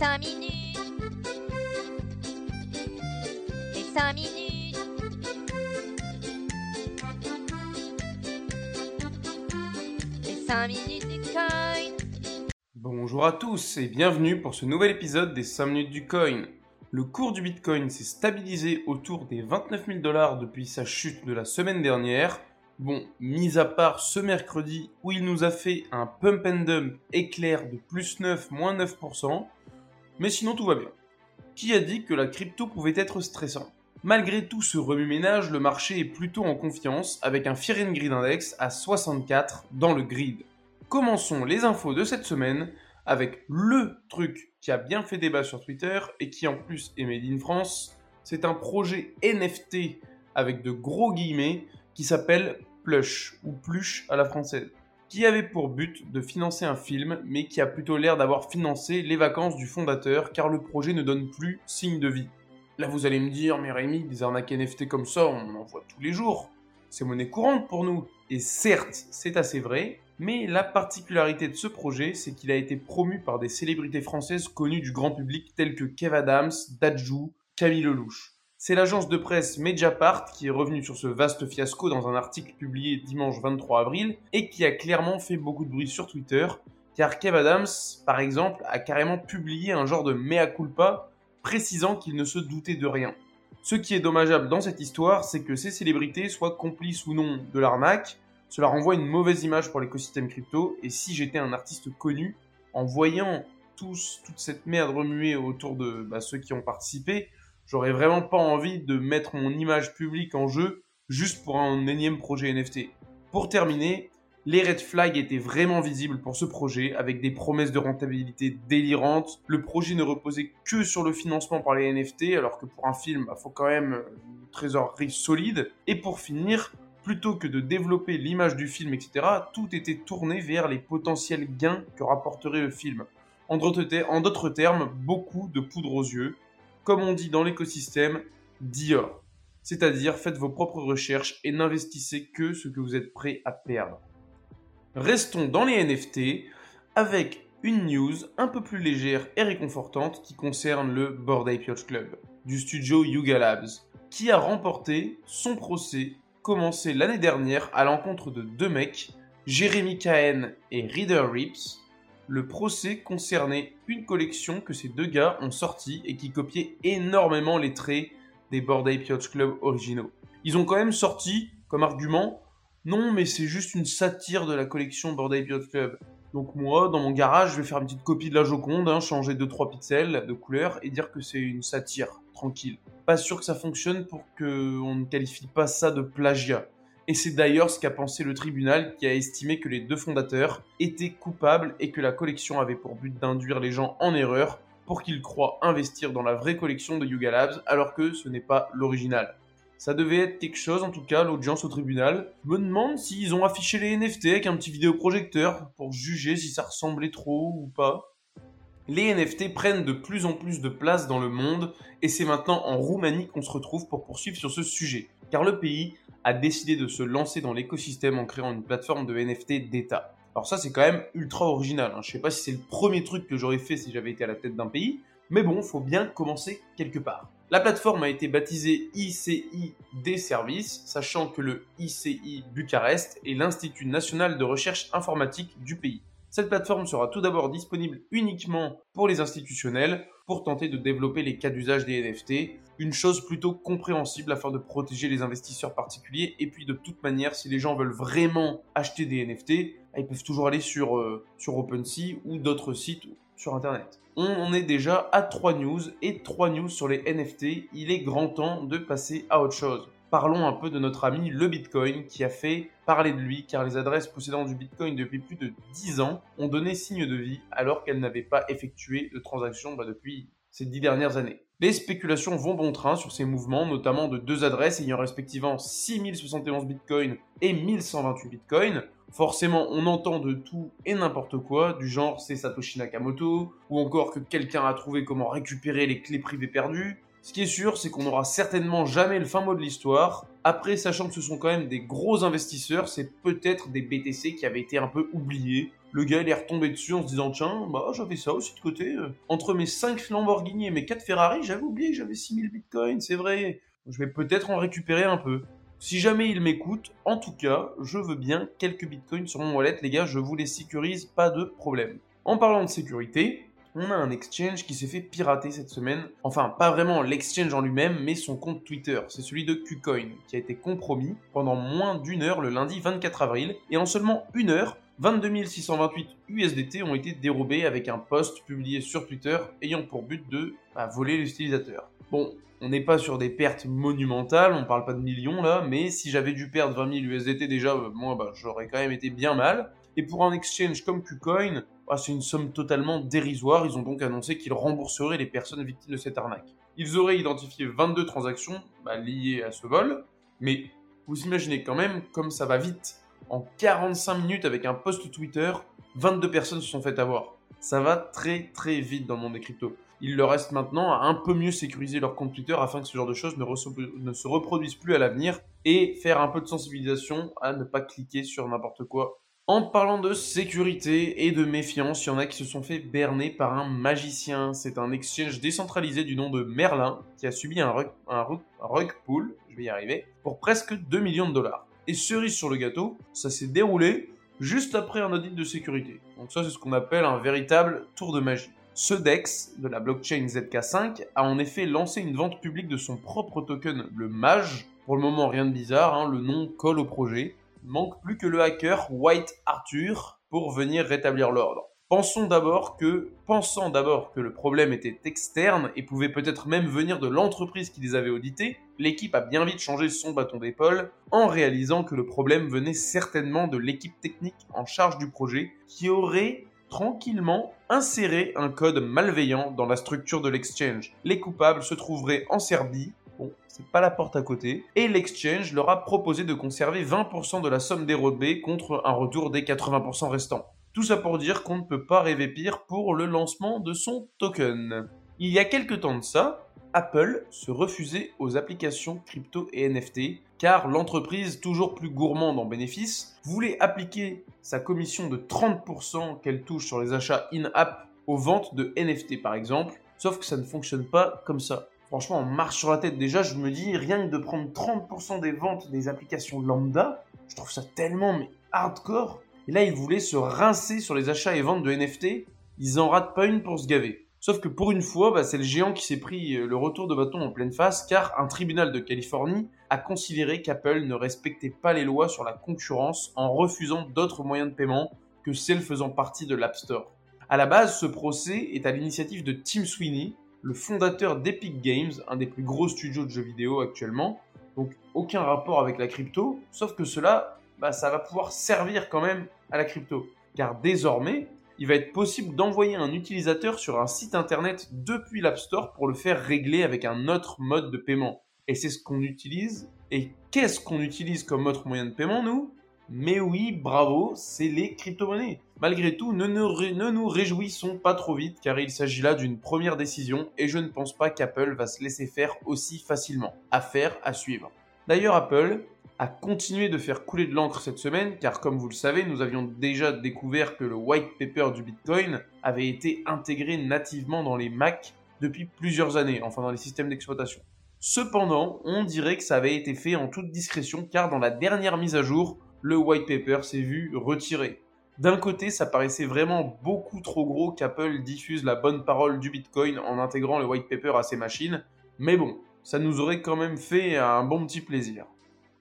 5 minutes. Les 5 minutes. Les 5 minutes du coin. Bonjour à tous et bienvenue pour ce nouvel épisode des 5 minutes du coin. Le cours du Bitcoin s'est stabilisé autour des 29 000 dollars depuis sa chute de la semaine dernière. Bon, mis à part ce mercredi où il nous a fait un pump and dump éclair de plus 9, moins 9%, mais sinon tout va bien. Qui a dit que la crypto pouvait être stressant? Malgré tout ce remue-ménage, le marché est plutôt en confiance avec un Fear and Index à 64 dans le grid. Commençons les infos de cette semaine avec le truc qui a bien fait débat sur Twitter et qui en plus est made in France. C'est un projet NFT avec de gros guillemets qui s'appelle Plush ou Plush à la française, qui avait pour but de financer un film mais qui a plutôt l'air d'avoir financé les vacances du fondateur car le projet ne donne plus signe de vie. Là vous allez me dire, mais Rémi, des arnaques NFT comme ça, on en voit tous les jours. C'est monnaie courante pour nous. Et certes, c'est assez vrai, mais la particularité de ce projet, c'est qu'il a été promu par des célébrités françaises connues du grand public telles que Kev Adams, Dajou, Camille Lelouch. C'est l'agence de presse Mediapart qui est revenue sur ce vaste fiasco dans un article publié dimanche 23 avril et qui a clairement fait beaucoup de bruit sur Twitter, car Kev Adams, par exemple, a carrément publié un genre de mea culpa précisant qu'il ne se doutait de rien. Ce qui est dommageable dans cette histoire, c'est que ces célébrités soient complices ou non de l'arnaque, cela renvoie une mauvaise image pour l'écosystème crypto, et si j'étais un artiste connu, en voyant tous, toute cette merde remuer autour de bah, ceux qui ont participé, j'aurais vraiment pas envie de mettre mon image publique en jeu juste pour un énième projet NFT. Pour terminer, les red flags étaient vraiment visibles pour ce projet, avec des promesses de rentabilité délirantes. Le projet ne reposait que sur le financement par les NFT, alors que pour un film, il bah, faut quand même une trésorerie solide. Et pour finir, plutôt que de développer l'image du film, etc., tout était tourné vers les potentiels gains que rapporterait le film. En d'autres termes, beaucoup de poudre aux yeux. Comme on dit dans l'écosystème, Dior. C'est-à-dire, faites vos propres recherches et n'investissez que ce que vous êtes prêt à perdre. Restons dans les NFT avec une news un peu plus légère et réconfortante qui concerne le Bored Ape Club du studio Yuga Labs, qui a remporté son procès commencé l'année dernière à l'encontre de deux mecs, Jérémy Cahen et Reader Rips. Le procès concernait une collection que ces deux gars ont sortie et qui copiait énormément les traits des Ape Yacht Club originaux. Ils ont quand même sorti comme argument non, mais c'est juste une satire de la collection Bordel Yacht Club. Donc moi, dans mon garage, je vais faire une petite copie de la Joconde, hein, changer 2-3 pixels de couleur et dire que c'est une satire, tranquille. Pas sûr que ça fonctionne pour qu'on ne qualifie pas ça de plagiat. Et c'est d'ailleurs ce qu'a pensé le tribunal qui a estimé que les deux fondateurs étaient coupables et que la collection avait pour but d'induire les gens en erreur pour qu'ils croient investir dans la vraie collection de Yuga Labs alors que ce n'est pas l'original. Ça devait être quelque chose, en tout cas, l'audience au tribunal. Me demande s'ils ont affiché les NFT avec un petit vidéoprojecteur pour juger si ça ressemblait trop ou pas. Les NFT prennent de plus en plus de place dans le monde et c'est maintenant en Roumanie qu'on se retrouve pour poursuivre sur ce sujet. Car le pays a décidé de se lancer dans l'écosystème en créant une plateforme de NFT d'État. Alors ça c'est quand même ultra original. Hein. Je sais pas si c'est le premier truc que j'aurais fait si j'avais été à la tête d'un pays, mais bon, faut bien commencer quelque part. La plateforme a été baptisée ICI des services, sachant que le ICI Bucarest est l'Institut national de recherche informatique du pays. Cette plateforme sera tout d'abord disponible uniquement pour les institutionnels pour tenter de développer les cas d'usage des NFT, une chose plutôt compréhensible afin de protéger les investisseurs particuliers et puis de toute manière si les gens veulent vraiment acheter des NFT, ils peuvent toujours aller sur, euh, sur OpenSea ou d'autres sites sur Internet. On est déjà à 3 news et 3 news sur les NFT. Il est grand temps de passer à autre chose. Parlons un peu de notre ami le Bitcoin qui a fait parler de lui car les adresses possédant du Bitcoin depuis plus de 10 ans ont donné signe de vie alors qu'elles n'avaient pas effectué de transactions bah, depuis ces 10 dernières années. Les spéculations vont bon train sur ces mouvements, notamment de deux adresses ayant respectivement 6071 Bitcoin et 1128 Bitcoin. Forcément, on entend de tout et n'importe quoi, du genre c'est Satoshi Nakamoto, ou encore que quelqu'un a trouvé comment récupérer les clés privées perdues. Ce qui est sûr, c'est qu'on n'aura certainement jamais le fin mot de l'histoire. Après, sachant que ce sont quand même des gros investisseurs, c'est peut-être des BTC qui avaient été un peu oubliés. Le gars, il est retombé dessus en se disant Tiens, bah j'avais ça aussi de côté. euh. Entre mes 5 Lamborghini et mes 4 Ferrari, j'avais oublié que j'avais 6000 bitcoins, c'est vrai. Je vais peut-être en récupérer un peu. Si jamais il m'écoute, en tout cas, je veux bien quelques bitcoins sur mon wallet, les gars, je vous les sécurise, pas de problème. En parlant de sécurité, on a un exchange qui s'est fait pirater cette semaine. Enfin, pas vraiment l'exchange en lui-même, mais son compte Twitter. C'est celui de Qcoin, qui a été compromis pendant moins d'une heure le lundi 24 avril. Et en seulement une heure, 22 628 USDT ont été dérobés avec un post publié sur Twitter ayant pour but de bah, voler l'utilisateur. Bon, on n'est pas sur des pertes monumentales, on parle pas de millions là, mais si j'avais dû perdre 20 000 USDT déjà, euh, moi bah, j'aurais quand même été bien mal. Et pour un exchange comme Qcoin, ah, c'est une somme totalement dérisoire. Ils ont donc annoncé qu'ils rembourseraient les personnes victimes de cette arnaque. Ils auraient identifié 22 transactions bah, liées à ce vol, mais vous imaginez quand même comme ça va vite. En 45 minutes avec un post Twitter, 22 personnes se sont fait avoir. Ça va très très vite dans le monde des cryptos. Il leur reste maintenant à un peu mieux sécuriser leur compte Twitter afin que ce genre de choses ne, ne se reproduisent plus à l'avenir et faire un peu de sensibilisation à ne pas cliquer sur n'importe quoi en parlant de sécurité et de méfiance, il y en a qui se sont fait berner par un magicien. C'est un exchange décentralisé du nom de Merlin qui a subi un rug, un pull, je vais y arriver, pour presque 2 millions de dollars. Et cerise sur le gâteau, ça s'est déroulé juste après un audit de sécurité. Donc ça c'est ce qu'on appelle un véritable tour de magie. Ce DEX de la blockchain ZK5 a en effet lancé une vente publique de son propre token, le MAGE. Pour le moment rien de bizarre, hein, le nom colle au projet manque plus que le hacker White Arthur pour venir rétablir l'ordre. Pensons d'abord que, pensant d'abord que le problème était externe et pouvait peut-être même venir de l'entreprise qui les avait audités, l'équipe a bien vite changé son bâton d'épaule en réalisant que le problème venait certainement de l'équipe technique en charge du projet qui aurait tranquillement inséré un code malveillant dans la structure de l'exchange. Les coupables se trouveraient en Serbie Bon, c'est pas la porte à côté. Et l'exchange leur a proposé de conserver 20% de la somme dérobée contre un retour des 80% restants. Tout ça pour dire qu'on ne peut pas rêver pire pour le lancement de son token. Il y a quelques temps de ça, Apple se refusait aux applications crypto et NFT car l'entreprise, toujours plus gourmande en bénéfices, voulait appliquer sa commission de 30% qu'elle touche sur les achats in-app aux ventes de NFT par exemple, sauf que ça ne fonctionne pas comme ça. Franchement, on marche sur la tête. Déjà, je me dis, rien que de prendre 30% des ventes des applications lambda, je trouve ça tellement hardcore. Et là, ils voulaient se rincer sur les achats et ventes de NFT. Ils en ratent pas une pour se gaver. Sauf que pour une fois, bah, c'est le géant qui s'est pris le retour de bâton en pleine face, car un tribunal de Californie a considéré qu'Apple ne respectait pas les lois sur la concurrence en refusant d'autres moyens de paiement que celles faisant partie de l'App Store. À la base, ce procès est à l'initiative de Tim Sweeney, le fondateur d'Epic Games, un des plus gros studios de jeux vidéo actuellement. Donc aucun rapport avec la crypto, sauf que cela, bah, ça va pouvoir servir quand même à la crypto. Car désormais, il va être possible d'envoyer un utilisateur sur un site internet depuis l'App Store pour le faire régler avec un autre mode de paiement. Et c'est ce qu'on utilise. Et qu'est-ce qu'on utilise comme autre moyen de paiement, nous? Mais oui, bravo, c'est les crypto-monnaies. Malgré tout, ne, ne, nous réjouissons pas trop vite car il s'agit là d'une première décision et je ne pense pas qu'Apple va se laisser faire aussi facilement. Affaire à suivre. D'ailleurs, Apple a continué de faire couler de l'encre cette semaine car comme vous le savez, nous avions déjà découvert que le white paper du Bitcoin avait été intégré nativement dans les Mac depuis plusieurs années, enfin dans les systèmes d'exploitation. Cependant, on dirait que ça avait été fait en toute discrétion car dans la dernière mise à jour, le white paper s'est vu retiré. D'un côté, ça paraissait vraiment beaucoup trop gros qu'Apple diffuse la bonne parole du Bitcoin en intégrant le white paper à ses machines, mais bon, ça nous aurait quand même fait un bon petit plaisir.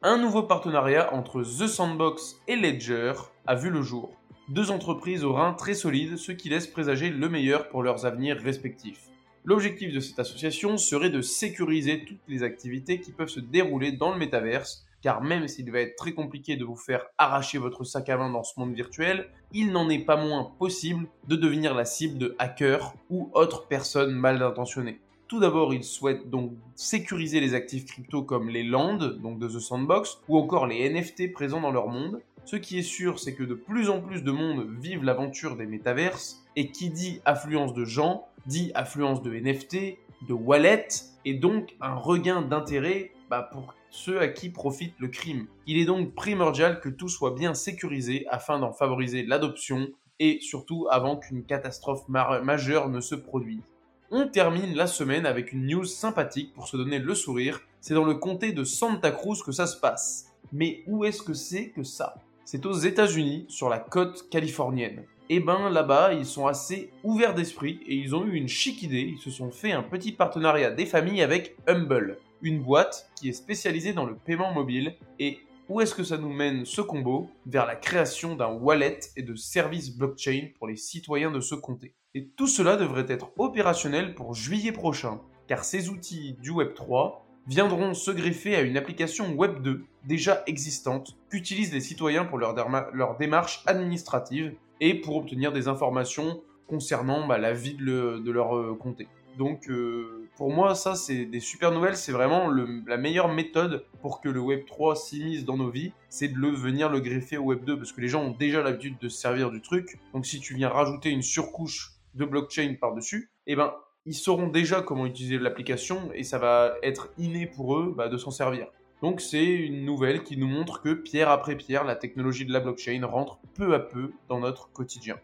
Un nouveau partenariat entre The Sandbox et Ledger a vu le jour. Deux entreprises au rein très solides, ce qui laisse présager le meilleur pour leurs avenirs respectifs. L'objectif de cette association serait de sécuriser toutes les activités qui peuvent se dérouler dans le métaverse car même s'il va être très compliqué de vous faire arracher votre sac à main dans ce monde virtuel, il n'en est pas moins possible de devenir la cible de hackers ou autres personnes mal intentionnées. Tout d'abord, ils souhaitent donc sécuriser les actifs crypto comme les lands, donc de The Sandbox, ou encore les NFT présents dans leur monde. Ce qui est sûr, c'est que de plus en plus de monde vivent l'aventure des métaverses, et qui dit affluence de gens, dit affluence de NFT, de wallets, et donc un regain d'intérêt bah, pour ceux à qui profite le crime. Il est donc primordial que tout soit bien sécurisé afin d'en favoriser l'adoption et surtout avant qu'une catastrophe majeure ne se produise. On termine la semaine avec une news sympathique pour se donner le sourire. C'est dans le comté de Santa Cruz que ça se passe. Mais où est-ce que c'est que ça? C'est aux États-Unis, sur la côte californienne. Et eh ben là-bas, ils sont assez ouverts d'esprit et ils ont eu une chic idée. Ils se sont fait un petit partenariat des familles avec Humble, une boîte qui est spécialisée dans le paiement mobile. Et où est-ce que ça nous mène ce combo Vers la création d'un wallet et de services blockchain pour les citoyens de ce comté. Et tout cela devrait être opérationnel pour juillet prochain, car ces outils du Web3 viendront se greffer à une application Web 2 déjà existante qu'utilisent les citoyens pour leur, démarche administrative et pour obtenir des informations concernant bah, la vie de, leur euh, comté. Donc euh, pour moi ça c'est des super nouvelles, c'est vraiment la meilleure méthode pour que le Web 3 s'immisce dans nos vies, c'est de venir le greffer au Web 2 parce que les gens ont déjà l'habitude de se servir du truc. Donc si tu viens rajouter une surcouche de blockchain par-dessus, eh ben ils sauront déjà comment utiliser l'application et ça va être inné pour eux bah, de s'en servir. Donc c'est une nouvelle qui nous montre que pierre après pierre, la technologie de la blockchain rentre peu à peu dans notre quotidien.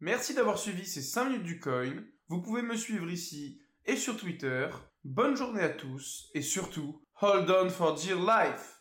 Merci d'avoir suivi ces 5 minutes du coin. Vous pouvez me suivre ici et sur Twitter. Bonne journée à tous et surtout, hold on for dear life